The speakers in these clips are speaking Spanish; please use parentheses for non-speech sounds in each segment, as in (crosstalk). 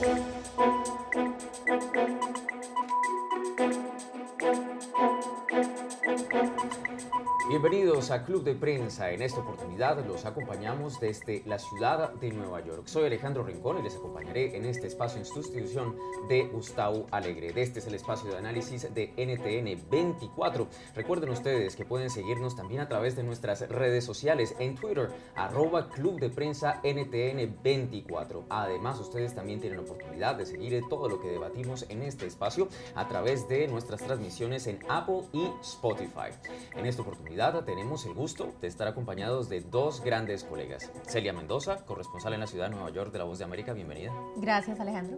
Thank you. Bienvenidos a Club de Prensa. En esta oportunidad los acompañamos desde la ciudad de Nueva York. Soy Alejandro Rincón y les acompañaré en este espacio en sustitución de Gustavo Alegre. Este es el espacio de análisis de NTN 24. Recuerden ustedes que pueden seguirnos también a través de nuestras redes sociales en Twitter, arroba Club de Prensa NTN 24. Además, ustedes también tienen la oportunidad de seguir todo lo que debatimos en este espacio a través de nuestras transmisiones en Apple y Spotify. En esta oportunidad tenemos el gusto de estar acompañados de dos grandes colegas. Celia Mendoza, corresponsal en la ciudad de Nueva York de La Voz de América, bienvenida. Gracias, Alejandro.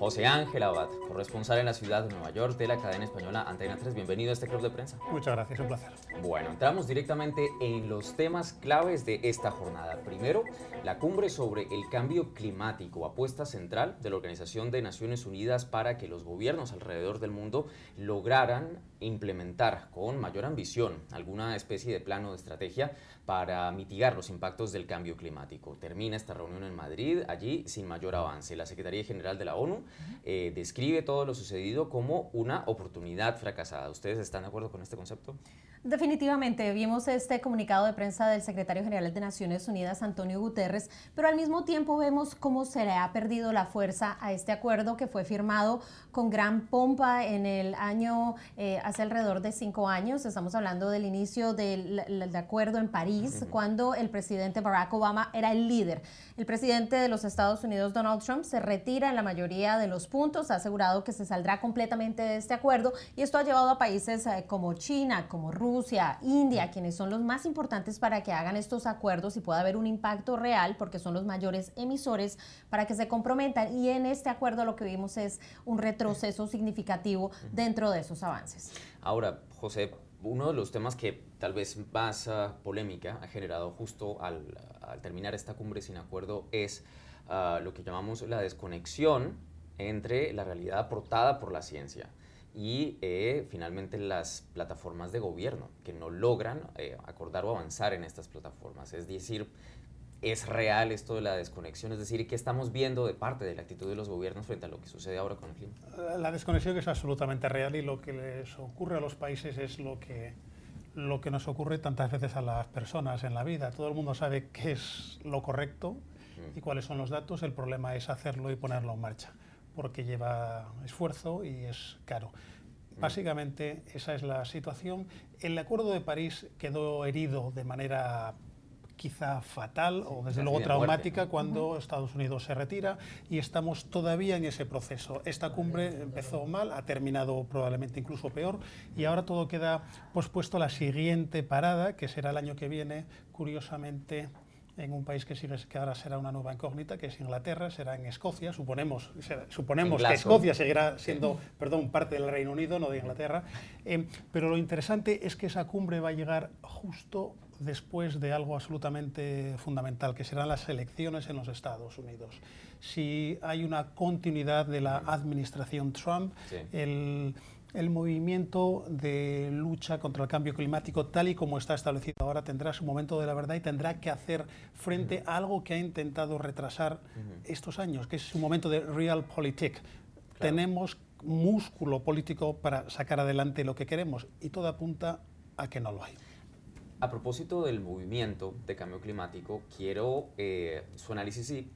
José Ángel Abad, corresponsal en la ciudad de Nueva York de la cadena española Antena 3. Bienvenido a este club de prensa. Muchas gracias, un placer. Bueno, entramos directamente en los temas claves de esta jornada. Primero, la cumbre sobre el cambio climático, apuesta central de la Organización de Naciones Unidas para que los gobiernos alrededor del mundo lograran implementar con mayor ambición alguna especie de plano de estrategia para mitigar los impactos del cambio climático. Termina esta reunión en Madrid, allí sin mayor avance. La Secretaría General de la ONU eh, describe todo lo sucedido como una oportunidad fracasada. ¿Ustedes están de acuerdo con este concepto? Definitivamente, vimos este comunicado de prensa del secretario general de Naciones Unidas, Antonio Guterres, pero al mismo tiempo vemos cómo se le ha perdido la fuerza a este acuerdo que fue firmado con gran pompa en el año, eh, hace alrededor de cinco años. Estamos hablando del inicio del, del acuerdo en París, cuando el presidente Barack Obama era el líder. El presidente de los Estados Unidos, Donald Trump, se retira en la mayoría de los puntos, ha asegurado que se saldrá completamente de este acuerdo y esto ha llevado a países eh, como China, como Rusia, India, quienes son los más importantes para que hagan estos acuerdos y pueda haber un impacto real, porque son los mayores emisores, para que se comprometan. Y en este acuerdo lo que vimos es un retroceso significativo dentro de esos avances. Ahora, José, uno de los temas que tal vez más uh, polémica ha generado justo al, terminar esta cumbre sin acuerdo es uh, lo que llamamos la desconexión entre la realidad aportada por la ciencia y eh, finalmente las plataformas de gobierno que no logran eh, acordar o avanzar en estas plataformas. Es decir, es real esto de la desconexión, es decir, ¿qué estamos viendo de parte de la actitud de los gobiernos frente a lo que sucede ahora con el clima? La desconexión es absolutamente real y lo que les ocurre a los países es lo que, lo que nos ocurre tantas veces a las personas en la vida. Todo el mundo sabe qué es lo correcto y cuáles son los datos, el problema es hacerlo y ponerlo en marcha porque lleva esfuerzo y es caro. Básicamente esa es la situación. El Acuerdo de París quedó herido de manera quizá fatal o desde luego traumática cuando Estados Unidos se retira y estamos todavía en ese proceso. Esta cumbre empezó mal, ha terminado probablemente incluso peor y ahora todo queda pospuesto a la siguiente parada, que será el año que viene, curiosamente en un país que, sigue, que ahora será una nueva incógnita, que es Inglaterra, será en Escocia, suponemos, suponemos que Escocia seguirá siendo, perdón, parte del Reino Unido, no de Inglaterra, eh, pero lo interesante es que esa cumbre va a llegar justo después de algo absolutamente fundamental, que serán las elecciones en los Estados Unidos. Si hay una continuidad de la administración Trump, el el movimiento de lucha contra el cambio climático, tal y como está establecido ahora, tendrá su momento de la verdad y tendrá que hacer frente a algo que ha intentado retrasar estos años, que es su momento de realpolitik. Tenemos músculo político para sacar adelante lo que queremos y todo apunta a que no lo hay. A propósito del movimiento de cambio climático, quiero eh, su análisis y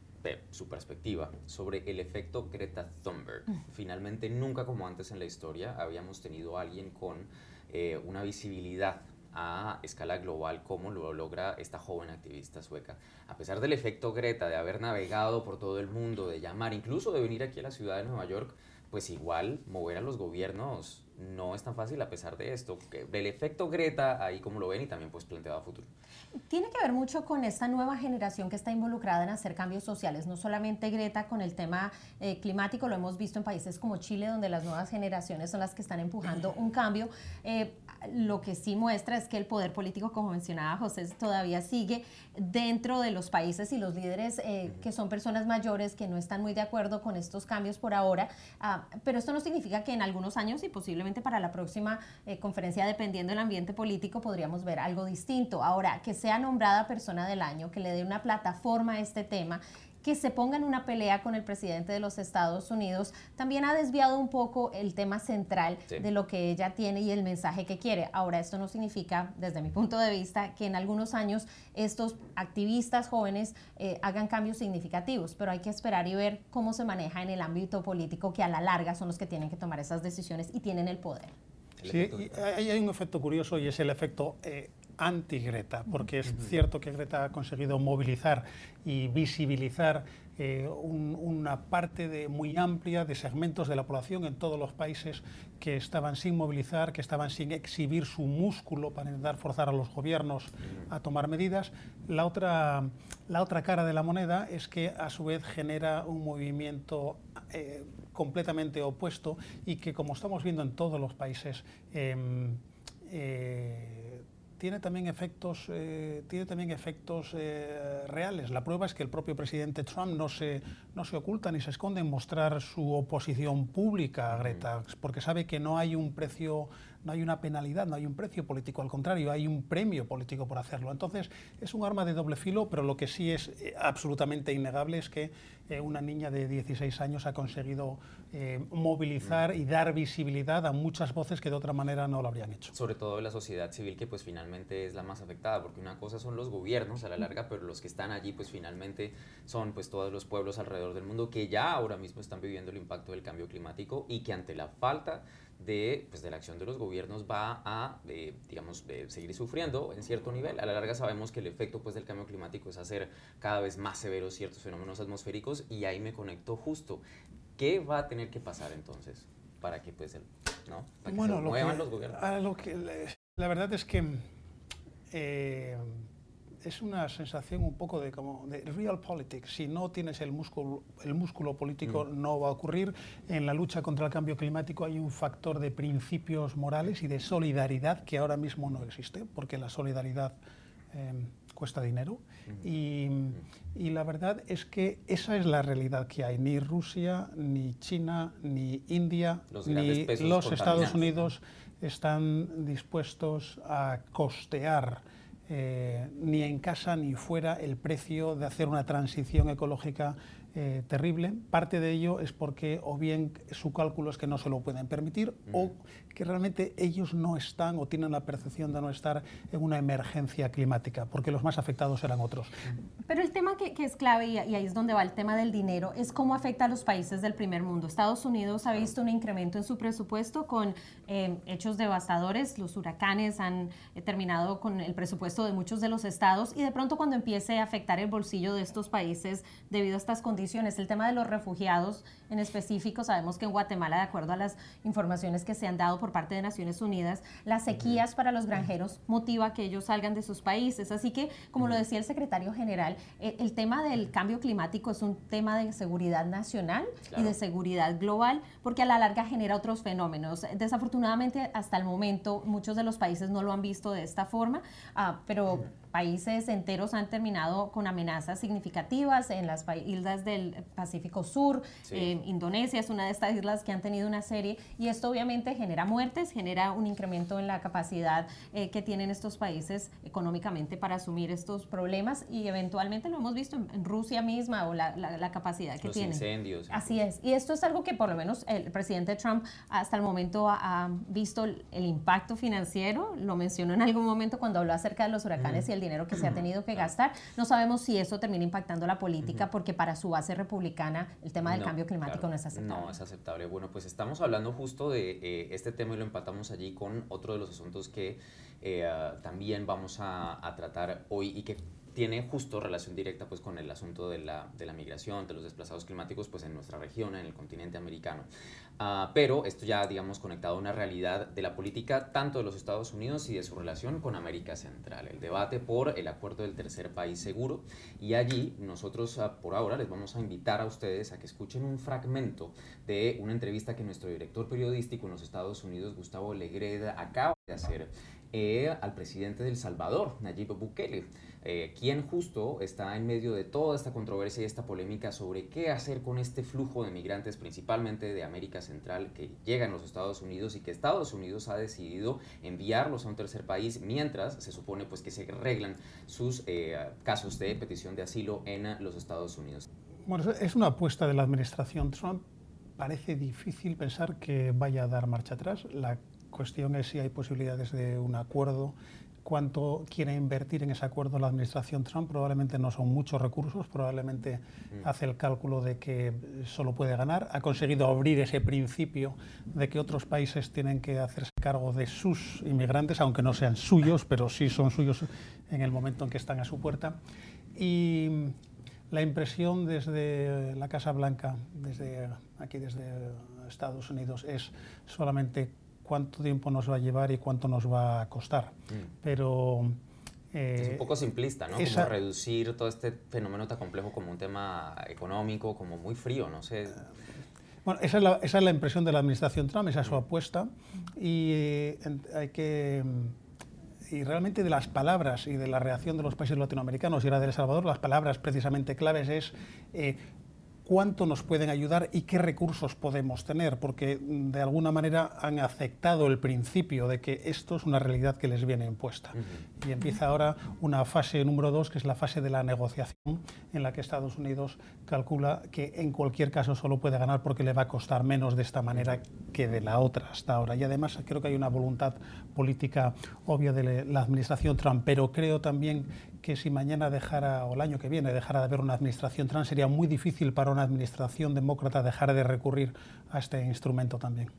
su perspectiva sobre el efecto Greta Thunberg. Mm. Finalmente, nunca como antes en la historia habíamos tenido a alguien con eh, una visibilidad a escala global como lo logra esta joven activista sueca. A pesar del efecto Greta, de haber navegado por todo el mundo, de llamar, incluso de venir aquí a la ciudad de Nueva York, pues igual mover a los gobiernos no es tan fácil a pesar de esto. Del efecto Greta, ahí como lo ven y también pues planteado a futuro. Tiene que ver mucho con esta nueva generación que está involucrada en hacer cambios sociales, no solamente Greta con el tema eh, climático, lo hemos visto en países como Chile, donde las nuevas generaciones son las que están empujando un cambio. Eh, lo que sí muestra es que el poder político, como mencionaba José, todavía sigue dentro de los países y los líderes eh, que son personas mayores que no están muy de acuerdo con estos cambios por ahora, ah, pero esto no significa que en algunos años y posiblemente para la próxima conferencia, dependiendo del ambiente político, podríamos ver algo distinto. Ahora, que sea nombrada persona del año, que le dé una plataforma a este tema que se ponga en una pelea con el presidente de los Estados Unidos, también ha desviado un poco el tema central de lo que ella tiene y el mensaje que quiere. Ahora, esto no significa, desde mi punto de vista, que en algunos años estos activistas jóvenes eh, hagan cambios significativos, pero hay que esperar y ver cómo se maneja en el ámbito político, que a la larga son los que tienen que tomar esas decisiones y tienen el poder. Sí, hay un efecto curioso y es el efecto eh, anti-Greta, porque es cierto que Greta ha conseguido movilizar y visibilizar eh, una parte de, muy amplia de segmentos de la población en todos los países que estaban sin movilizar, que estaban sin exhibir su músculo para intentar forzar a los gobiernos a tomar medidas. La otra, la otra cara de la moneda es que a su vez genera un movimiento eh, completamente opuesto y que como estamos viendo en todos los países, em, eh, tiene también efectos, eh, tiene también efectos eh, reales. La prueba es que el propio presidente Trump no se, no se oculta ni se esconde en mostrar su oposición pública a Greta, porque sabe que no hay un precio no hay una penalidad, no hay un precio político, al contrario, hay un premio político por hacerlo. Entonces, es un arma de doble filo, pero lo que sí es eh, absolutamente innegable es que eh, una niña de 16 años ha conseguido eh, movilizar y dar visibilidad a muchas voces que de otra manera no lo habrían hecho. Sobre todo la sociedad civil, que pues finalmente es la más afectada, porque una cosa son los gobiernos a la larga, pero los que están allí pues finalmente son pues todos los pueblos alrededor del mundo que ya ahora mismo están viviendo el impacto del cambio climático y que ante la falta de, pues, de la acción de los gobiernos va a, digamos, seguir sufriendo en cierto nivel. A la larga sabemos que el efecto pues, del cambio climático es hacer cada vez más severos ciertos fenómenos atmosféricos y ahí me conecto justo. ¿Qué va a tener que pasar entonces para que, pues, ¿no? bueno, se muevan los gobiernos? lo que, la verdad es que... Eh, es una sensación un poco de como de real politics. Si no tienes el músculo, el músculo político, mm. no va a ocurrir. En la lucha contra el cambio climático hay un factor de principios morales y de solidaridad que ahora mismo no existe, porque la solidaridad em, cuesta dinero. y, y, la verdad es que esa es la realidad que hay. Ni Rusia, ni China, ni India, ni los Estados Unidos están dispuestos a costear eh, ni en casa ni fuera el precio de hacer una transición ecológica eh, terrible. Parte de ello es porque o bien su cálculo es que no se lo pueden permitir o que realmente ellos no están o tienen la percepción de no estar en una emergencia climática, porque los más afectados eran otros. Pero el tema que, es clave, y, ahí es donde va el tema del dinero, es cómo afecta a los países del primer mundo. Estados Unidos ha visto un incremento en su presupuesto con eh, hechos devastadores, los huracanes han eh, terminado con el presupuesto de muchos de los estados y de pronto cuando empiece a afectar el bolsillo de estos países debido a estas condiciones, el tema de los refugiados en específico, sabemos que en Guatemala, de acuerdo a las informaciones que se han dado por parte de Naciones Unidas, las sequías para los granjeros motiva que ellos salgan de sus países. Así que, como lo decía el secretario general, eh, el, tema del cambio climático es un tema de seguridad nacional y de seguridad global, porque a la larga genera otros fenómenos. Desafortunadamente, hasta el momento, muchos de los países no lo han visto de esta forma, ah, pero países enteros han terminado con amenazas significativas en las islas del Pacífico Sur. Eh, Indonesia es una de estas islas que han tenido una serie y esto obviamente genera muertes, genera un incremento en la capacidad eh, que tienen estos países económicamente para asumir estos problemas y eventualmente lo hemos visto en, Rusia misma o la, capacidad que tienen. Los incendios. Así es. Y esto es algo que por lo menos el presidente Trump hasta el momento ha, visto el, impacto financiero, lo mencionó en algún momento cuando habló acerca de los huracanes y el dinero que se ha tenido que gastar. No sabemos si eso termina impactando la política porque para su base republicana el tema del cambio climático no es aceptable. No es aceptable. Bueno, pues estamos hablando justo de eh, este tema y lo empatamos allí con otro de los asuntos que eh, también vamos a, a tratar hoy y que tiene justo relación directa pues con el asunto de la, de la, migración, de los desplazados climáticos pues en nuestra región, en el continente americano. Ah, pero esto ya digamos conectado a una realidad de la política tanto de los Estados Unidos y de su relación con América Central, el debate por el acuerdo del tercer país seguro y allí nosotros ah, por ahora les vamos a invitar a ustedes a que escuchen un fragmento de una entrevista que nuestro director periodístico en los Estados Unidos, Gustavo Legreda, acaba de hacer eh, al presidente del Salvador, Nayib Bukele. Eh, quien justo está en medio de toda esta controversia y esta polémica sobre qué hacer con este flujo de migrantes, principalmente de América Central, que llegan a los Estados Unidos y que Estados Unidos ha decidido enviarlos a un tercer país mientras se supone pues que se arreglan sus eh, casos de petición de asilo en los Estados Unidos. Bueno, es una apuesta de la administración Trump. Parece difícil pensar que vaya a dar marcha atrás. Cuestión es si hay posibilidades de un acuerdo cuánto quiere invertir en ese acuerdo la administración Trump. Probablemente no son muchos recursos, probablemente mm. hace el cálculo de que solo puede ganar. Ha conseguido abrir ese principio de que otros países tienen que hacerse cargo de sus inmigrantes, aunque no sean suyos, pero sí son suyos en el momento en que están a su puerta. Y la impresión desde la Casa Blanca, desde aquí, desde Estados Unidos, es solamente cuánto tiempo nos va a llevar y cuánto nos va a costar. Mm. Pero... es un poco simplista, ¿no? Como reducir todo este fenómeno tan complejo como un tema económico, como muy frío, no sé. Bueno, esa es, la, esa es la impresión de la administración Trump, esa es su mm. apuesta. Y eh, hay que y realmente de las palabras y de la reacción de los países latinoamericanos y la de El Salvador, las palabras precisamente claves es eh, cuánto nos pueden ayudar y qué recursos podemos tener, porque mm, de alguna manera han aceptado el principio de que esto es una realidad que les viene impuesta. Y empieza ahora una fase número dos, que es la fase de la negociación, en la que Estados Unidos calcula que en cualquier caso solo puede ganar porque le va a costar menos de esta manera que de la otra hasta ahora. Y además creo que hay una voluntad política obvia de la administración Trump, pero creo también que si mañana dejara, o el año que viene, dejara de haber una administración trans, sería muy difícil para una administración demócrata dejar de recurrir a este instrumento también.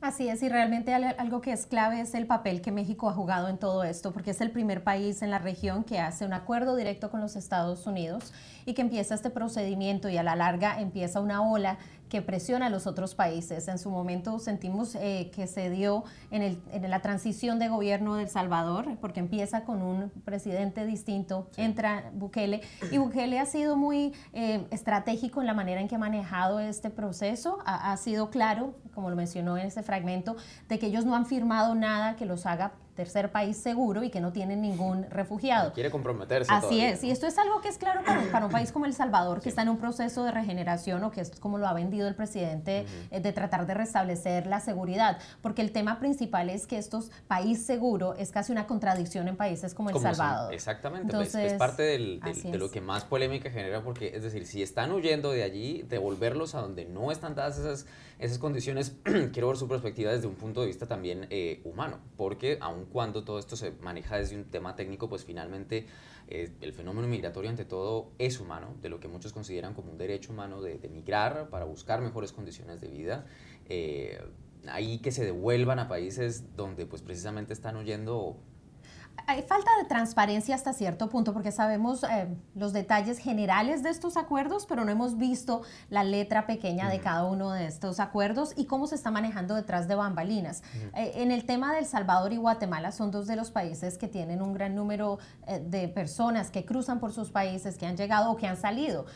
Así es, y realmente algo que es clave es el papel que México ha jugado en todo esto, porque es el primer país en la región que hace un acuerdo directo con los Estados Unidos y que empieza este procedimiento y a la larga empieza una ola que presiona a los otros países. En su momento sentimos eh, que se dio en, el, en, la transición de gobierno de El Salvador, porque empieza con un presidente distinto, entra Bukele, y Bukele ha sido muy eh, estratégico en la manera en que ha manejado este proceso, ha, ha sido claro, como lo mencionó en ese fragmento, de que ellos no han firmado nada que los haga tercer país seguro y que no tienen ningún (laughs) refugiado. Quiere comprometerse. Así es, y esto es algo que es claro para, un país como El Salvador, que está en un proceso de regeneración o que es como lo ha vendido el presidente, eh, de tratar de restablecer la seguridad, porque el tema principal es que estos país seguro es casi una contradicción en países como El Salvador. exactamente, pues, es parte de lo que más polémica genera, porque es decir, si están huyendo de allí, devolverlos a donde no están dadas esas, esas condiciones, (clears throat) quiero ver su perspectiva desde un punto de vista también eh, humano, porque aún cuando todo esto se maneja desde un tema técnico, pues finalmente eh, el fenómeno migratorio ante todo es humano, de lo que muchos consideran como un derecho humano de, migrar para buscar mejores condiciones de vida. Eh, ahí que se devuelvan a países donde pues precisamente están huyendo hay falta de transparencia hasta cierto punto porque sabemos eh, los detalles generales de estos acuerdos, pero no hemos visto la letra pequeña de cada uno de estos acuerdos y cómo se está manejando detrás de bambalinas. Eh, en el tema del Salvador y Guatemala son dos de los países que tienen un gran número eh, de personas que cruzan por sus países, que han llegado o que han salido.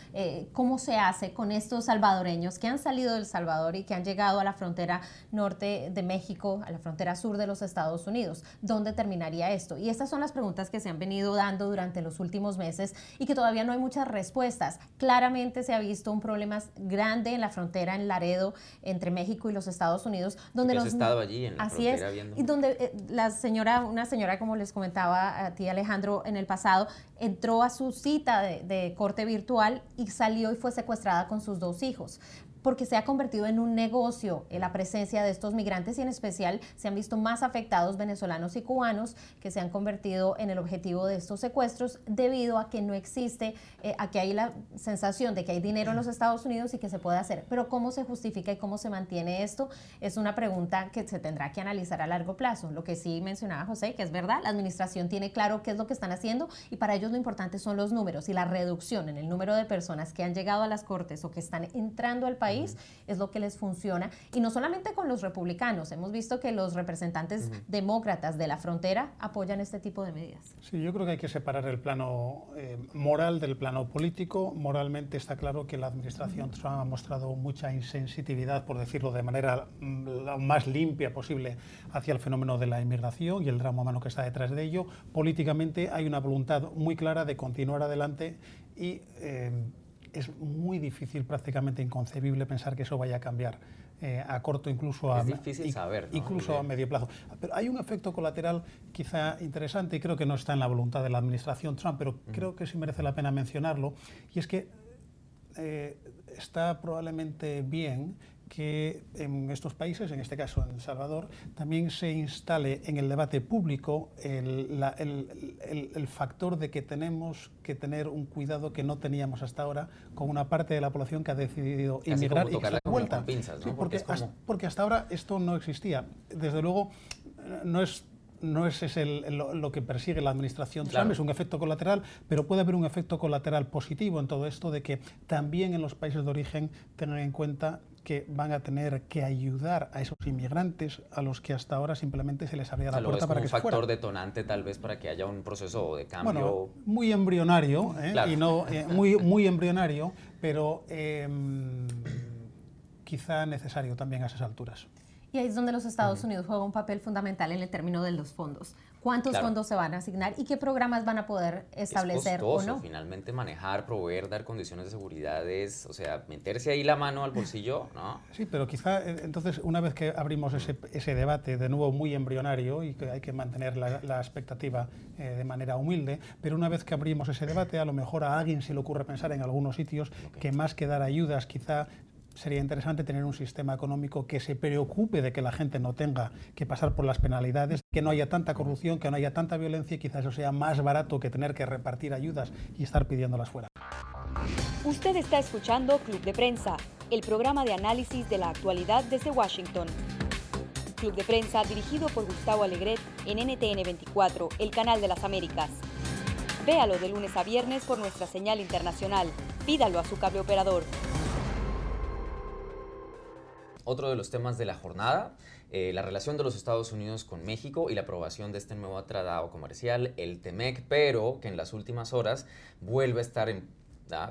¿Cómo se hace con estos salvadoreños que han salido del Salvador y que han llegado a la frontera norte de México, a la frontera sur de los Estados Unidos? ¿Dónde terminaría esto? Y estas son las preguntas que se han venido dando durante los últimos meses y que todavía no hay muchas respuestas. Claramente se ha visto un problema grande en la frontera en Laredo entre México y los Estados Unidos, donde los estado allí en la así es y donde eh, la señora, una señora como les comentaba a ti Alejandro en el pasado, entró a su cita de corte virtual y salió y fue secuestrada con sus dos hijos porque se ha convertido en un negocio en la presencia de estos migrantes y en especial se han visto más afectados venezolanos y cubanos que se han convertido en el objetivo de estos secuestros debido a que no existe, eh, a que hay la sensación de que hay dinero en los Estados Unidos y que se puede hacer. Pero ¿cómo se justifica y cómo se mantiene esto? Es una pregunta que se tendrá que analizar a largo plazo. Lo que sí mencionaba José, que es verdad, la administración tiene claro qué es lo que están haciendo y para ellos lo importante son los números y la reducción en el número de personas que han llegado a las cortes o que están entrando al país es lo que les funciona. Y no solamente con los republicanos, hemos visto que los representantes demócratas de la frontera apoyan este tipo de medidas. Sí, yo creo que hay que separar el plano eh, moral del plano político. Moralmente está claro que la administración Trump ha mostrado mucha insensitividad, por decirlo de manera mm, la más limpia posible, hacia el fenómeno de la inmigración y el drama humano que está detrás de ello. Políticamente hay una voluntad muy clara de continuar adelante y eh, es muy difícil, prácticamente inconcebible pensar que eso vaya a cambiar eh, a corto, incluso a, incluso a medio plazo. Pero hay un efecto colateral quizá interesante y creo que no está en la voluntad de la administración Trump, pero creo que sí merece la pena mencionarlo, y es que eh, está probablemente bien que en estos países, en este caso en El Salvador, también se instale en el debate público el, el, factor de que tenemos que tener un cuidado que no teníamos hasta ahora con una parte de la población que ha decidido inmigrar y que vuelta. porque, hasta, porque hasta ahora esto no existía. Desde luego, no es no es ese lo, que persigue la administración Trump, es un efecto colateral, pero puede haber un efecto colateral positivo en todo esto de que también en los países de origen tengan en cuenta que van a tener que ayudar a esos inmigrantes a los que hasta ahora simplemente se les abría la puerta para que un factor detonante tal vez para que haya un proceso de cambio. Bueno, muy embrionario, ¿eh? y no eh, (laughs) muy muy embrionario, pero em, quizá necesario también a esas alturas. Y ahí es donde los Estados Unidos juegan un papel fundamental en el término de los fondos. ¿Cuántos fondos se van a asignar y qué programas van a poder establecer o no? Finalmente manejar, proveer, dar condiciones de seguridad o sea, meterse ahí la mano al bolsillo, ¿no? Sí, pero quizá eh, entonces una vez que abrimos ese, ese debate de nuevo muy embrionario y que hay que mantener la, la expectativa eh, de manera humilde, pero una vez que abrimos ese debate a lo mejor a alguien se le ocurre pensar en algunos sitios que más que dar ayudas quizá sería interesante tener un sistema económico que se preocupe de que la gente no tenga que pasar por las penalidades, que no haya tanta corrupción, que no haya tanta violencia y quizás eso sea más barato que tener que repartir ayudas y estar pidiéndolas fuera. Usted está escuchando Club de Prensa, el programa de análisis de la actualidad desde Washington. Club de Prensa dirigido por Gustavo Alegret en NTN 24, el canal de las Américas. Véalo de lunes a viernes por nuestra señal internacional. Pídalo a su cable operador. Otro de los temas de la jornada, eh, la relación de los Estados Unidos con México y la aprobación de este nuevo tratado comercial, el TEMEC, pero que en las últimas horas vuelve a estar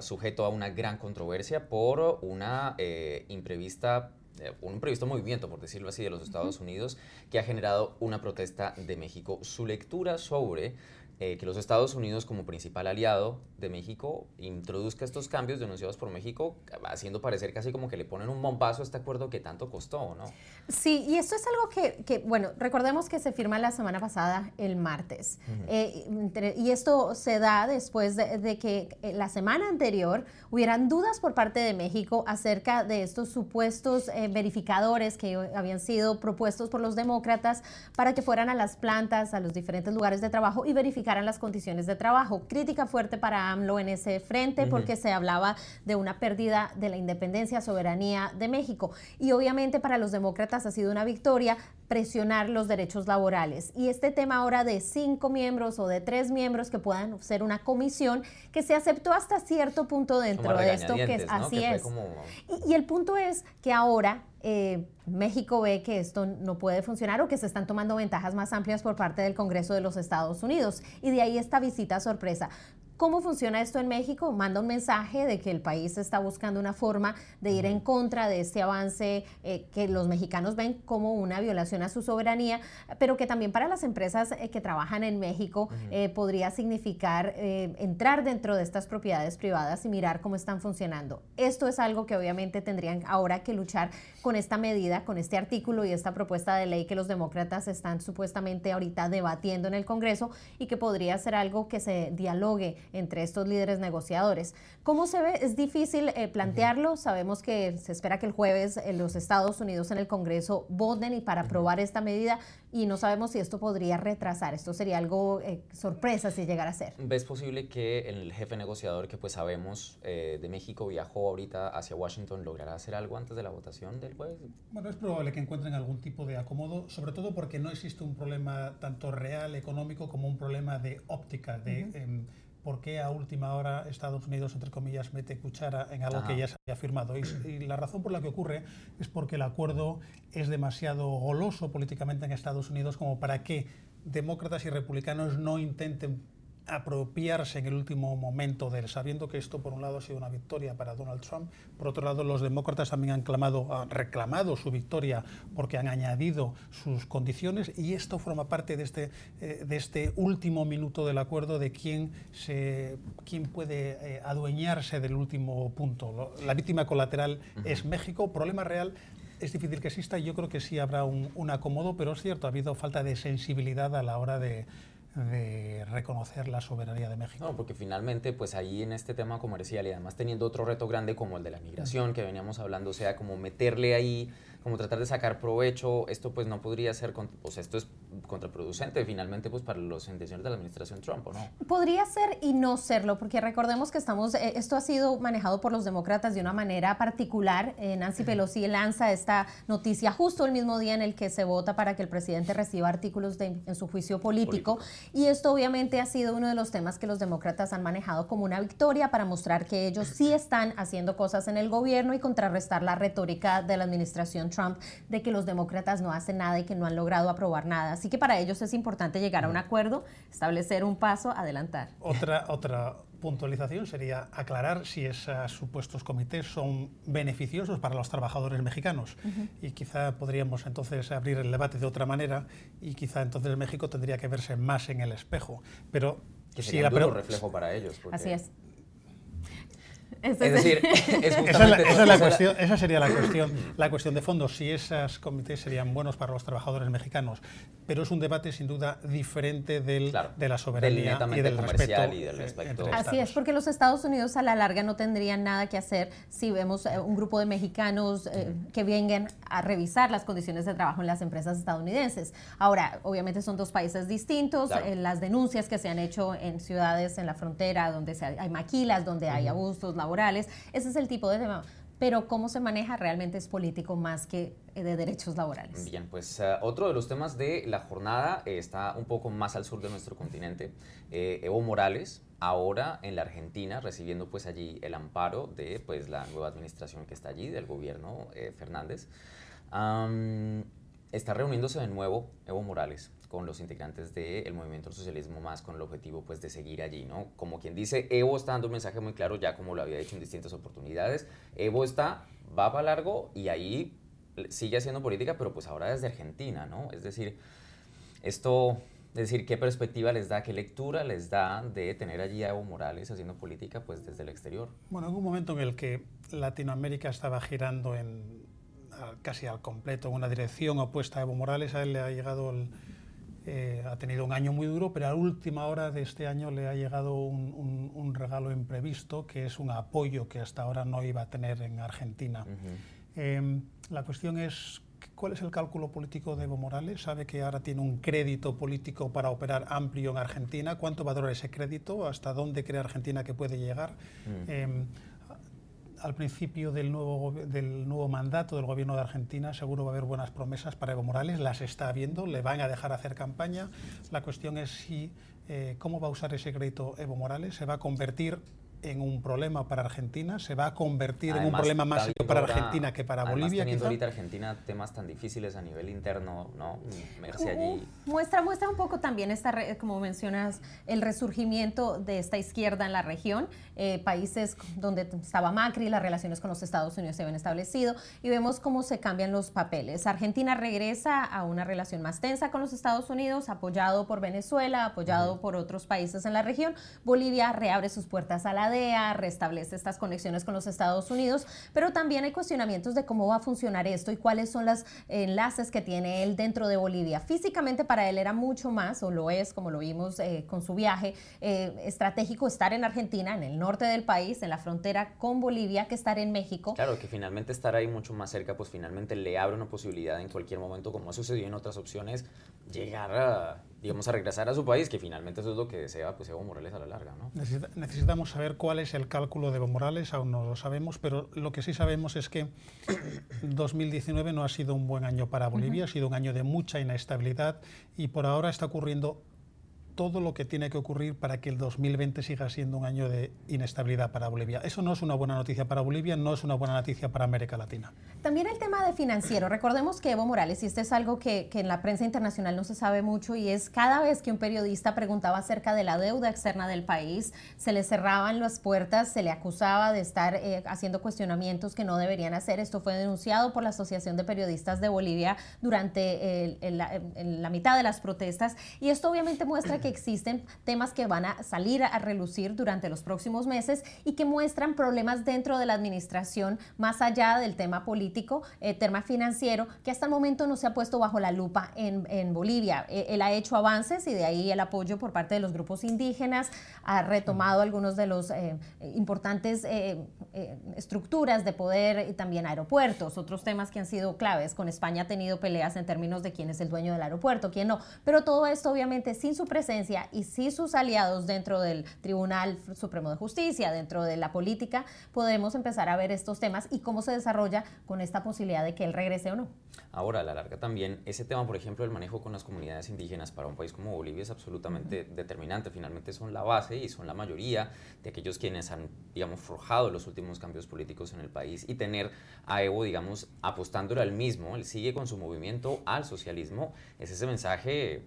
sujeto a una gran controversia por una eh, imprevista eh, un imprevisto movimiento, por decirlo así, de los Estados Unidos que ha generado una protesta de México. Su lectura sobre eh, que los Estados Unidos como principal aliado de México introduzca estos cambios denunciados por México, haciendo parecer casi como que le ponen un bombazo a este acuerdo que tanto costó, ¿no? Sí, y esto es algo que, que bueno, recordemos que se firma la semana pasada, el martes, eh, y esto se da después de, que eh, la semana anterior hubieran dudas por parte de México acerca de estos supuestos verificadores que habían sido propuestos por los demócratas para que fueran a las plantas, a los diferentes lugares de trabajo y verificar las condiciones de trabajo. Crítica fuerte para AMLO en ese frente porque se hablaba de una pérdida de la independencia, soberanía de México. Y obviamente para los demócratas ha sido una victoria presionar los derechos laborales. Y este tema ahora de cinco miembros o de tres miembros que puedan ser una comisión que se aceptó hasta cierto punto dentro de esto, que es así es. y el punto es que ahora eh, México ve que esto no puede funcionar o que se están tomando ventajas más amplias por parte del Congreso de los Estados Unidos. Y de ahí esta visita sorpresa. ¿Cómo funciona esto en México? Manda un mensaje de que el país está buscando una forma de ir en contra de este avance eh, que los mexicanos ven como una violación a su soberanía, pero que también para las empresas eh, que trabajan en México eh, podría significar entrar dentro de estas propiedades privadas y mirar cómo están funcionando. Esto es algo que obviamente tendrían ahora que luchar con esta medida, con este artículo y esta propuesta de ley que los demócratas están supuestamente ahorita debatiendo en el Congreso y que podría ser algo que se dialogue entre estos líderes negociadores. ¿Cómo se ve? Es difícil eh, plantearlo. Sabemos que se espera que el jueves en los Estados Unidos en el Congreso voten y para aprobar esta medida y no sabemos si esto podría retrasar. Esto sería algo eh, sorpresa si llegara a ser. ¿Ves posible que el jefe negociador que pues sabemos eh, de México viajó ahorita hacia Washington logrará hacer algo antes de la votación del jueves? Bueno, es probable que encuentren algún tipo de acomodo, sobre todo porque no existe un problema tanto real económico como un problema de óptica, de por qué a última hora Estados Unidos, entre comillas, mete cuchara en algo que ya se había firmado. Y, la razón por la que ocurre es porque el acuerdo es demasiado goloso políticamente en Estados Unidos como para que demócratas y republicanos no intenten apropiarse en el último momento de él, sabiendo que esto por un lado ha sido una victoria para Donald Trump, por otro lado los demócratas también han, clamado, han reclamado su victoria porque han añadido sus condiciones y esto forma parte de este, eh, de este último minuto del acuerdo de quién, se, quién puede eh, adueñarse del último punto. La víctima colateral es México, problema real es difícil que exista y yo creo que sí habrá un, un acomodo, pero es cierto, ha habido falta de sensibilidad a la hora de de reconocer la soberanía de México. No, porque finalmente, pues ahí en este tema comercial y además teniendo otro reto grande como el de la migración que veníamos hablando, o sea, como meterle ahí como tratar de sacar provecho, esto pues no podría ser, o sea, esto es contraproducente finalmente pues para las intenciones de la administración Trump, ¿o no? Podría ser y no serlo, porque recordemos que estamos, eh, esto ha sido manejado por los demócratas de una manera particular. Eh, Nancy Pelosi lanza esta noticia justo el mismo día en el que se vota para que el presidente reciba artículos en su juicio político, y esto obviamente ha sido uno de los temas que los demócratas han manejado como una victoria para mostrar que ellos sí están haciendo cosas en el gobierno y contrarrestar la retórica de la administración Trump Trump de que los demócratas no hacen nada y que no han logrado aprobar nada. Así que para ellos es importante llegar a un acuerdo, establecer un paso, adelantar. Otra, otra puntualización sería aclarar si esos supuestos comités son beneficiosos para los trabajadores mexicanos. Y quizá podríamos entonces abrir el debate de otra manera y quizá entonces México tendría que verse más en el espejo. Pero que sería un reflejo para ellos. Así es. Es decir, esa, sería la cuestión, la cuestión de fondo, si esos comités serían buenos para los trabajadores mexicanos, pero es un debate sin duda diferente del, de la soberanía y del respeto. Y del respeto. Así es, porque los Estados Unidos a la larga no tendrían nada que hacer si vemos eh, un grupo de mexicanos eh, que vengan a revisar las condiciones de trabajo en las empresas estadounidenses. Ahora, obviamente son dos países distintos, eh, las denuncias que se han hecho en ciudades en la frontera donde hay maquilas, donde hay abusos laborales, ese es el tipo de tema pero cómo se maneja realmente es político más que eh, de derechos laborales. Bien, pues eh, otro de los temas de la jornada eh, está un poco más al sur de nuestro continente. Evo Morales, ahora en la Argentina, recibiendo pues allí el amparo de pues la nueva administración que está allí, del gobierno Fernández. está reuniéndose de nuevo Evo Morales con los integrantes del movimiento del socialismo más con el objetivo pues de seguir allí, ¿no? Como quien dice, Evo está dando un mensaje muy claro ya como lo había dicho en distintas oportunidades, Evo está, va para largo y ahí sigue haciendo política, pero pues ahora desde Argentina, ¿no? Es decir, esto, es decir, ¿qué perspectiva les da, qué lectura les da de tener allí a Evo Morales haciendo política pues desde el exterior? Bueno, en un momento en el que Latinoamérica estaba girando en casi al completo en una dirección opuesta a Evo Morales, a él le ha llegado el eh, ha tenido un año muy duro, pero a última hora de este año le ha llegado un, regalo imprevisto, que es un apoyo que hasta ahora no iba a tener en Argentina. Em, la cuestión es, ¿cuál es el cálculo político de Evo Morales? Sabe que ahora tiene un crédito político para operar amplio en Argentina. ¿Cuánto va a durar ese crédito? ¿Hasta dónde cree Argentina que puede llegar? Em, al principio del nuevo, del nuevo mandato del gobierno de Argentina seguro va a haber buenas promesas para Evo Morales, las está viendo, le van a dejar hacer campaña. La cuestión es si, eh, cómo va a usar ese crédito Evo Morales, se va a convertir en un problema para Argentina, se va a convertir en un problema más serio para Argentina que para Bolivia. Teniendo ahorita Argentina temas tan difíciles a nivel interno, ¿no? Merce allí. Muestra, muestra un poco también, esta, como mencionas, el resurgimiento de esta izquierda en la región, eh, países donde estaba Macri, las relaciones con los Estados Unidos se habían establecido y vemos cómo se cambian los papeles. Argentina regresa a una relación más tensa con los Estados Unidos, apoyado por Venezuela, apoyado por otros países en la región. Bolivia reabre sus puertas a la Restablece estas conexiones con los Estados Unidos, pero también hay cuestionamientos de cómo va a funcionar esto y cuáles son los enlaces que tiene él dentro de Bolivia. Físicamente para él era mucho más, o lo es, como lo vimos eh, con su viaje, eh, estratégico estar en Argentina, en el norte del país, en la frontera con Bolivia, que estar en México. Claro, que finalmente estar ahí mucho más cerca, pues finalmente le abre una posibilidad en cualquier momento, como ha sucedido en otras opciones, llegar a digamos, a regresar a su país, que finalmente eso es lo que desea pues, Evo Morales a la larga. ¿no? necesitamos saber cuál es el cálculo de Evo Morales, aún no lo sabemos, pero lo que sí sabemos es que (clears throat) 2019 no ha sido un buen año para Bolivia, ha sido un año de mucha inestabilidad y por ahora está ocurriendo todo lo que tiene que ocurrir para que el 2020 siga siendo un año de inestabilidad para Bolivia. Eso no es una buena noticia para Bolivia, no es una buena noticia para América Latina. También el tema de financiero. Recordemos que Evo Morales, y esto es algo que, en la prensa internacional no se sabe mucho, y es cada vez que un periodista preguntaba acerca de la deuda externa del país, se le cerraban las puertas, se le acusaba de estar eh, haciendo cuestionamientos que no deberían hacer. Esto fue denunciado por la Asociación de Periodistas de Bolivia durante la mitad de las protestas, y esto obviamente muestra que existen temas que van a salir a relucir durante los próximos meses y que muestran problemas dentro de la administración más allá del tema político, eh, tema financiero, que hasta el momento no se ha puesto bajo la lupa en, Bolivia. Eh, él ha hecho avances y de ahí el apoyo por parte de los grupos indígenas, ha retomado algunos de los eh, importantes estructuras de poder y también aeropuertos, otros temas que han sido claves. Con España ha tenido peleas en términos de quién es el dueño del aeropuerto, quién no, pero todo esto obviamente sin su presencia y sin sus aliados dentro del Tribunal Supremo de Justicia, dentro de la política, podemos empezar a ver estos temas y cómo se desarrolla con esta posibilidad de que él regrese o no. Ahora, a la larga también, ese tema, por ejemplo, el manejo con las comunidades indígenas para un país como Bolivia es absolutamente determinante. Finalmente son la base y son la mayoría de aquellos quienes han, digamos, forjado los últimos cambios políticos en el país y tener a Evo, digamos, apostándole al mismo, él sigue con su movimiento al socialismo, es ese mensaje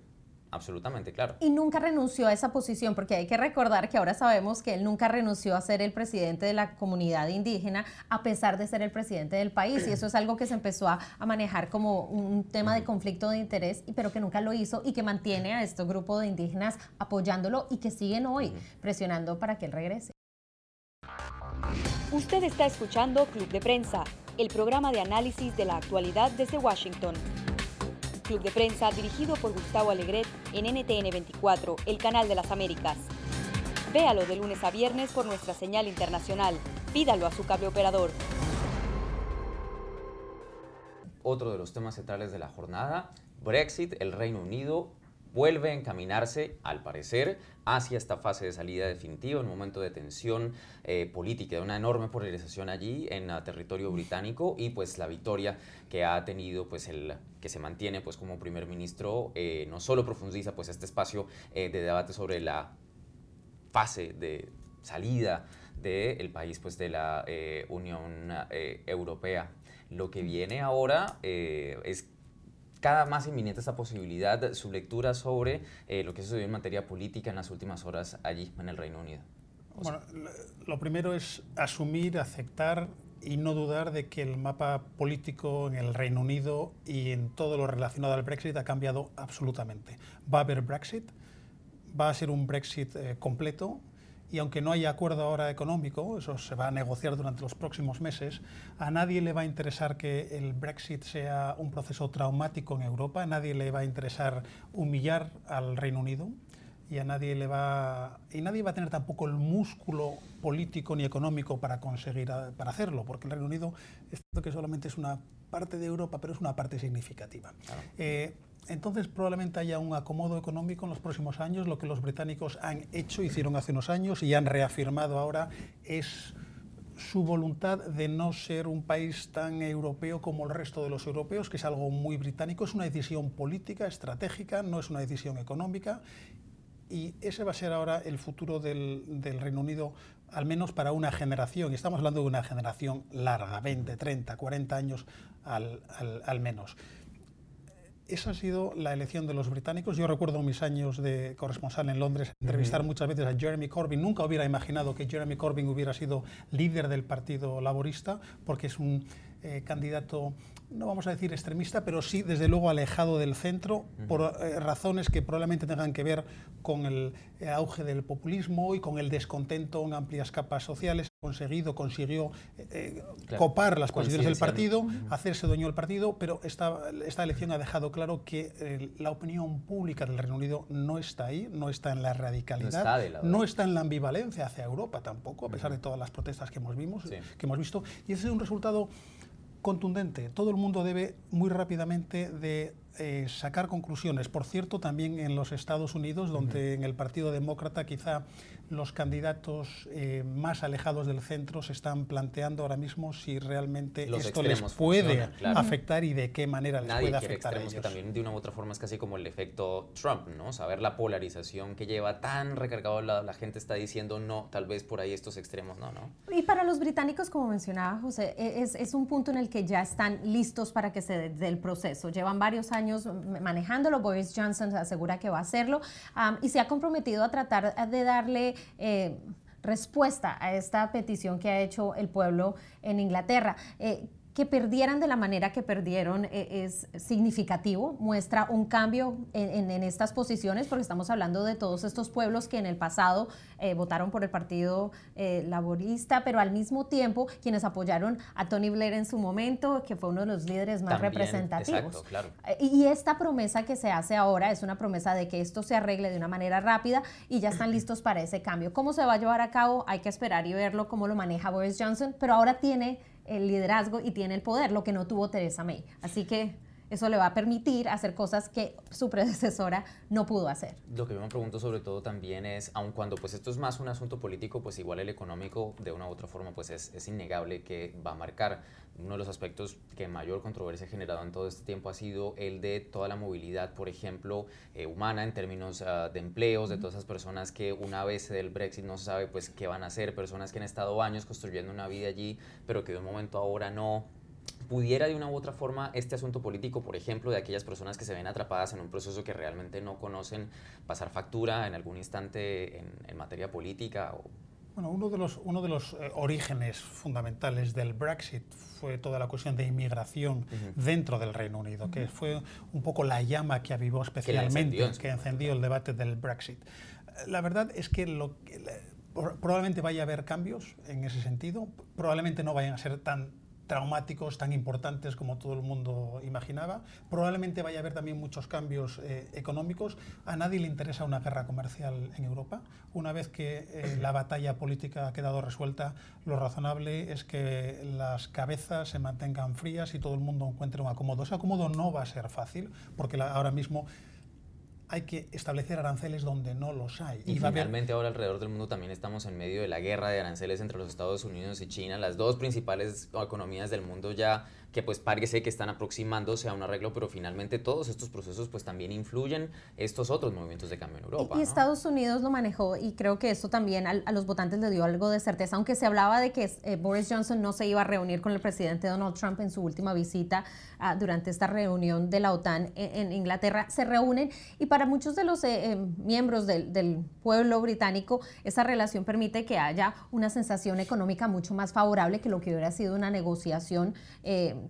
Absolutamente, claro. Y nunca renunció a esa posición, porque hay que recordar que ahora sabemos que él nunca renunció a ser el presidente de la comunidad indígena, a pesar de ser el presidente del país. Y eso es algo que se empezó a, manejar como un tema de conflicto de interés, pero que nunca lo hizo y que mantiene a este grupo de indígenas apoyándolo y que siguen hoy presionando para que él regrese. Usted está escuchando Club de Prensa, el programa de análisis de la actualidad desde Washington. Club de Prensa dirigido por Gustavo Alegret en NTN 24, el canal de las Américas. Véalo de lunes a viernes por nuestra señal internacional. Pídalo a su cable operador. Otro de los temas centrales de la jornada, Brexit, el Reino Unido vuelve a encaminarse, al parecer, hacia esta fase de salida definitiva, un momento de tensión eh, política, de una enorme polarización allí en el territorio británico y pues la victoria que ha tenido pues el que se mantiene pues como primer ministro eh, no solo profundiza pues este espacio eh, de debate sobre la fase de salida del país pues de la Unión Europea. Lo que viene ahora es cada más inminente esta posibilidad, su lectura sobre eh, lo que sucedió en materia política en las últimas horas allí en el Reino Unido. bueno, lo primero es asumir, aceptar y no dudar de que el mapa político en el Reino Unido y en todo lo relacionado al Brexit ha cambiado absolutamente. Va a haber Brexit, va a ser un Brexit eh, completo, y aunque no haya acuerdo ahora económico, eso se va a negociar durante los próximos meses, a nadie le va a interesar que el Brexit sea un proceso traumático en Europa, a nadie le va a interesar humillar al Reino Unido y a nadie le va y nadie va a tener tampoco el músculo político ni económico para conseguir para hacerlo, porque el Reino Unido es cierto que solamente es una parte de Europa, pero es una parte significativa. Eh, entonces probablemente haya un acomodo económico en los próximos años. Lo que los británicos han hecho, hicieron hace unos años y han reafirmado ahora es su voluntad de no ser un país tan europeo como el resto de los europeos, que es algo muy británico. Es una decisión política, estratégica, no es una decisión económica. Y ese va a ser ahora el futuro del, Reino Unido, al menos para una generación. Estamos hablando de una generación larga, 20, 30, 40 años al menos esa ha sido la elección de los británicos. Yo recuerdo mis años de corresponsal en Londres, entrevistar muchas veces a Jeremy Corbyn. Nunca hubiera imaginado que Jeremy Corbyn hubiera sido líder del Partido Laborista, porque es un eh, candidato, no vamos a decir extremista, pero sí, desde luego, alejado del centro, por eh, razones que probablemente tengan que ver con el eh, auge del populismo y con el descontento en amplias capas sociales. Conseguido, consiguió copar las posiciones del partido, hacerse dueño del partido, pero esta, esta elección ha dejado claro que la opinión pública del Reino Unido no está ahí, no está en la radicalidad, no está, en la ambivalencia hacia Europa tampoco, a pesar de todas las protestas que hemos, vimos, que hemos visto. Y ese es un resultado contundente. Todo el mundo debe muy rápidamente de eh, sacar conclusiones. Por cierto, también en los Estados Unidos, donde en el Partido Demócrata quizá los candidatos eh, más alejados del centro se están planteando ahora mismo si realmente esto les puede afectar y de qué manera les puede afectar a ellos. que también de una u otra forma es casi como el efecto Trump, ¿no? Saber la polarización que lleva tan recargado, la, la gente está diciendo no, tal vez por ahí estos extremos, no, ¿no? Y para los británicos, como mencionaba José, e, es, es un punto en el que ya están listos para que se dé el proceso. Llevan varios años manejándolo. Boris Johnson asegura que va a hacerlo y se ha comprometido a tratar de darle eh, respuesta a esta petición que ha hecho el pueblo en Inglaterra. Eh, que perdieran de la manera que perdieron eh, es significativo, muestra un cambio en, estas posiciones, porque estamos hablando de todos estos pueblos que en el pasado eh, votaron por el Partido eh, Laborista, pero al mismo tiempo quienes apoyaron a Tony Blair en su momento, que fue uno de los líderes más representativos. claro. y esta promesa que se hace ahora es una promesa de que esto se arregle de una manera rápida y ya están listos para ese cambio. ¿Cómo se va a llevar a cabo? Hay que esperar y verlo cómo lo maneja Boris Johnson, pero ahora tiene el liderazgo y tiene el poder, lo que no tuvo Teresa May. Así que eso le va a permitir hacer cosas que su predecesora no pudo hacer. Lo que yo me pregunto sobre todo también es, aun cuando pues esto es más un asunto político, pues igual el económico de una u otra forma pues es, es innegable que va a marcar. Uno de los aspectos que mayor controversia ha generado en todo este tiempo ha sido el de toda la movilidad, por ejemplo, eh, humana en términos ah, de empleos, de todas esas personas que una vez del Brexit no se sabe pues qué van a hacer, personas que han estado años construyendo una vida allí, pero que de un momento a ahora no, pudiera de una u otra forma este asunto político, por ejemplo, de aquellas personas que se ven atrapadas en un proceso que realmente no conocen, pasar factura en algún instante en, materia política? O... Bueno, uno de los, uno de los eh, orígenes fundamentales del Brexit fue toda la cuestión de inmigración dentro del Reino Unido, que fue un poco la llama que avivó especialmente, que, encendió el debate del Brexit. La verdad es que lo probablemente vaya a haber cambios en ese sentido, probablemente no vayan a ser tan traumáticos tan importantes como todo el mundo imaginaba. Probablemente vaya a haber también muchos cambios eh, económicos. A nadie le interesa una guerra comercial en Europa. Una vez que eh, (clears throat) la batalla política ha quedado resuelta, lo razonable es que las cabezas se mantengan frías y todo el mundo encuentre un acomodo. Ese acomodo no va a ser fácil porque ahora mismo hay que establecer aranceles donde no los hay. Y, finalmente ahora alrededor del mundo también estamos en medio de la guerra de aranceles entre los Estados Unidos y China, las dos principales economías del mundo ya que pues parece que están aproximándose a un arreglo, pero finalmente todos estos procesos pues también influyen estos otros movimientos de cambio en Europa. Y, Estados Unidos lo manejó y creo que esto también a, los votantes le dio algo de certeza, aunque se hablaba de que eh, Boris Johnson no se iba a reunir con el presidente Donald Trump en su última visita ah, durante esta reunión de la OTAN en, Inglaterra, se reúnen y para muchos de los eh, eh, miembros del, del pueblo británico esa relación permite que haya una sensación económica mucho más favorable que lo que hubiera sido una negociación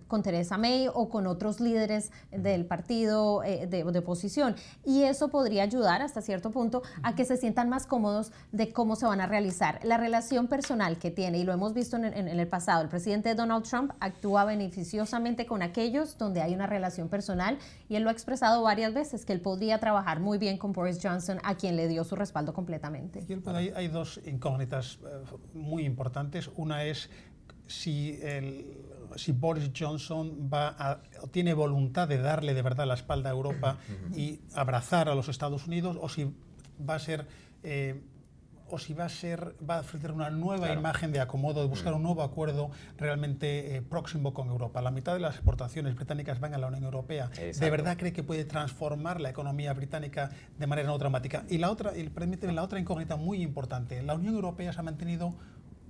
con Teresa May o con otros líderes del partido eh, de, oposición. Y eso podría ayudar hasta cierto punto a que se sientan más cómodos de cómo se van a realizar. La relación personal que tiene, y lo hemos visto en, el pasado, el presidente Donald Trump actúa beneficiosamente con aquellos donde hay una relación personal y él lo ha expresado varias veces que él podría trabajar muy bien con Boris Johnson, a quien le dio su respaldo completamente. hay, hay dos incógnitas eh, muy importantes. Una es si el si Boris Johnson va tiene voluntad de darle de verdad la espalda a Europa y abrazar a los Estados Unidos o si va a ser eh, o si va a ser va a ofrecer una nueva imagen de acomodo, de buscar un nuevo acuerdo realmente eh, próximo con Europa. La mitad de las exportaciones británicas van a la Unión Europea. ¿De verdad cree que puede transformar la economía británica de manera no dramática? Y la otra, y permíteme, la otra incógnita muy importante. La Unión Europea se ha mantenido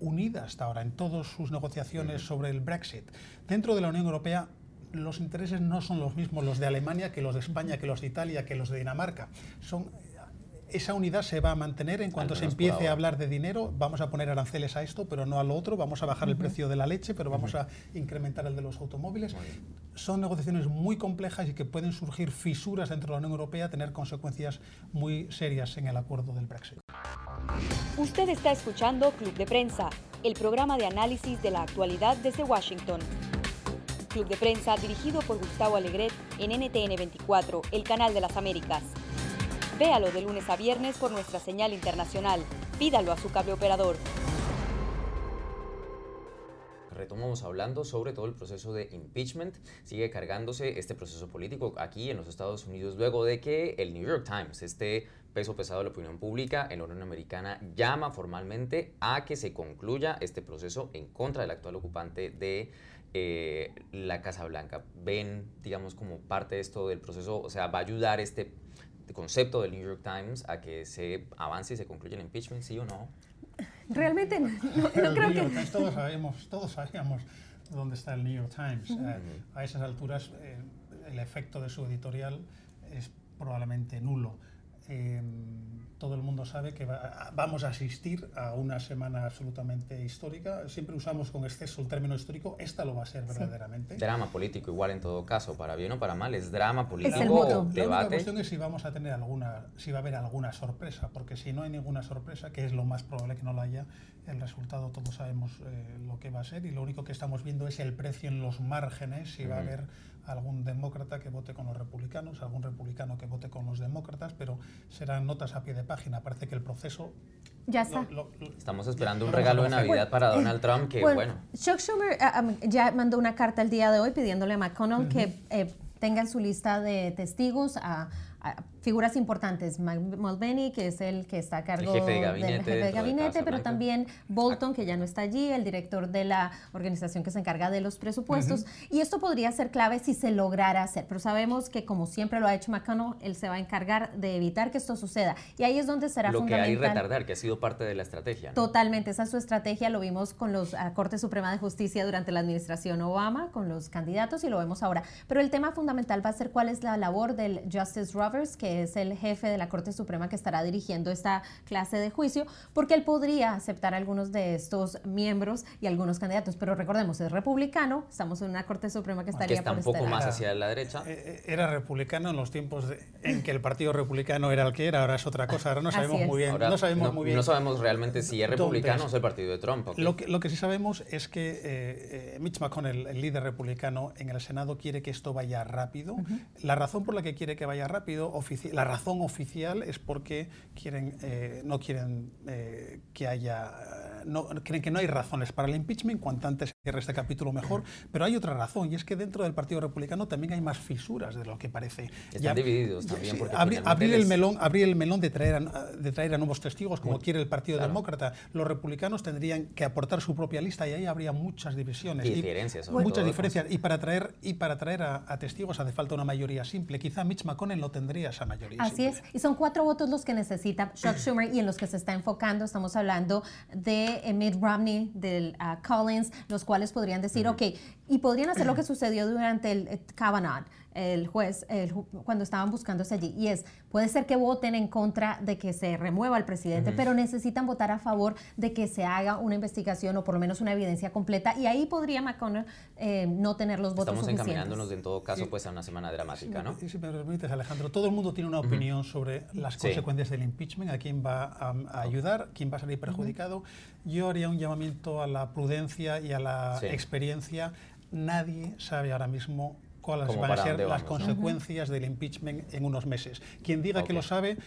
unida hasta ahora en todas sus negociaciones sobre el Brexit. Dentro de la Unión Europea los intereses no son los mismos los de Alemania que los de España, que los de Italia, que los de Dinamarca. Son, esa unidad se va a mantener en cuanto se empiece a hablar de dinero. Vamos a poner aranceles a esto, pero no a lo otro. Vamos a bajar el precio de la leche, pero vamos a incrementar el de los automóviles. Son negociaciones muy complejas y que pueden surgir fisuras dentro de la Unión Europea, tener consecuencias muy serias en el acuerdo del Brexit. Usted está escuchando Club de Prensa, el programa de análisis de la actualidad desde Washington. Club de Prensa dirigido por Gustavo Alegret en NTN 24, el canal de las Américas. Véalo de lunes a viernes por nuestra señal internacional. Pídalo a su cable operador retomamos hablando sobre todo el proceso de impeachment. Sigue cargándose este proceso político aquí en los Estados Unidos luego de que el New York Times, este peso pesado de la opinión pública en la Unión Americana, llama formalmente a que se concluya este proceso en contra del actual ocupante de eh, la Casa Blanca. Ven, digamos, como parte de esto del proceso, o sea, va a ayudar este concepto del New York Times a que se avance y se concluya el impeachment, sí o no? Realmente no, creo que... todos, sabemos, todos sabíamos dónde está el New York Times. Eh, a esas alturas eh, el efecto de su editorial es probablemente nulo. Todo el mundo sabe que vamos a asistir a una semana absolutamente histórica. Siempre usamos con exceso el término histórico, esta lo va a ser verdaderamente. Drama político, igual en todo caso, para bien o para mal, es drama político. Es el voto. La única cuestión es si vamos a tener alguna, si va a haber alguna sorpresa, porque si no hay ninguna sorpresa, que es lo más probable que no la haya, el resultado todos sabemos eh, lo que va a ser y lo único que estamos viendo es el precio en los márgenes, si va a haber algún demócrata que vote con los republicanos, algún republicano que vote con los demócratas, pero serán notas a pie de página. Parece que el proceso ya está. Estamos esperando un regalo de Navidad para Donald Trump que, bueno. Chuck Schumer eh, ya mandó una carta el día de hoy pidiéndole a McConnell que eh, tenga en su lista de testigos a figuras importantes, Mulvaney, que es el que está a cargo jefe de gabinete, del jefe de gabinete, pero también Bolton, que ya no está allí, el director de la organización que se encarga de los presupuestos. Y esto podría ser clave si se lograra hacer, pero sabemos que como siempre lo ha hecho McConnell, él se va a encargar de evitar que esto suceda. Y ahí es donde será fundamental. Lo que hay retardar, que ha sido parte de la estrategia. Totalmente, esa es su estrategia, lo vimos con los Corte Suprema de Justicia durante la administración Obama, con los candidatos, y lo vemos ahora. Pero el tema fundamental va a ser cuál es la labor del Justice Roberts, que es el jefe de la Corte Suprema que estará dirigiendo esta clase de juicio, porque él podría aceptar algunos de estos miembros y algunos candidatos. Pero recordemos, es republicano, estamos en una Corte Suprema que estaría que está un poco más hacia la derecha. Eh, eh, era republicano en los tiempos en que el Partido Republicano era el que era, ahora es otra cosa. Ahora no (laughs) sabemos muy bien. no sabemos muy bien. No sabemos realmente si es republicano o es el partido de Trump. Lo, que, lo que sí sabemos es que eh, Mitch McConnell, el líder republicano en el Senado, quiere que esto vaya rápido. La razón por la que quiere que vaya rápido, la razón oficial es porque quieren, eh, no quieren eh, que haya, no, creen que no hay razones para el impeachment, cuanto antes cierre este capítulo mejor, pero hay otra razón y es que dentro del Partido Republicano también hay más fisuras de lo que parece. Están divididos también. Porque abrir, el melón, abrir el melón de traer a, de traer a nuevos testigos, como quiere el Partido Demócrata. Los republicanos tendrían que aportar su propia lista y ahí habría muchas divisiones. Y diferencias. muchas diferencias. Y para traer, y para traer a, a, testigos hace falta una mayoría simple. Quizá Mitch McConnell no tendría esa mayoría Así es, y son cuatro votos los que necesita Chuck Schumer y en los que se está enfocando. Estamos hablando de eh, Mitt Romney, del uh, Collins, los cuales podrían decir, ok, y podrían hacer lo que sucedió durante el, eh, Kavanaugh el juez cuando estaban buscándose allí. Y es, puede ser que voten en contra de que se remueva al presidente, pero necesitan votar a favor de que se haga una investigación o por lo menos una evidencia completa. Y ahí podría McConnell eh, no tener los votos Estamos encaminándonos en todo caso pues a una semana dramática, ¿no? Y si me permites, Alejandro, todo el mundo tiene una opinión sobre las consecuencias del impeachment, a quién va a, ayudar, quién va a salir perjudicado. Yo haría un llamamiento a la prudencia y a la experiencia. Nadie sabe ahora mismo cuáles van a ser las consecuencias del impeachment en unos meses. Quien diga que lo sabe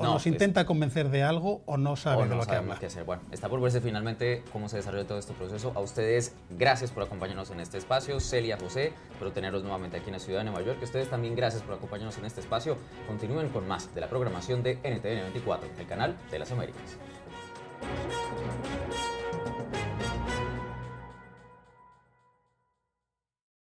o nos intenta convencer de algo o no sabe de lo que habla. Qué hacer. Bueno, está por verse finalmente cómo se desarrolla todo este proceso. A ustedes, gracias por acompañarnos en este espacio. Celia, José, espero tenerlos nuevamente aquí en la ciudad de Nueva York. Ustedes también, gracias por acompañarnos en este espacio. Continúen con más de la programación de NTN 24, el canal de las Américas.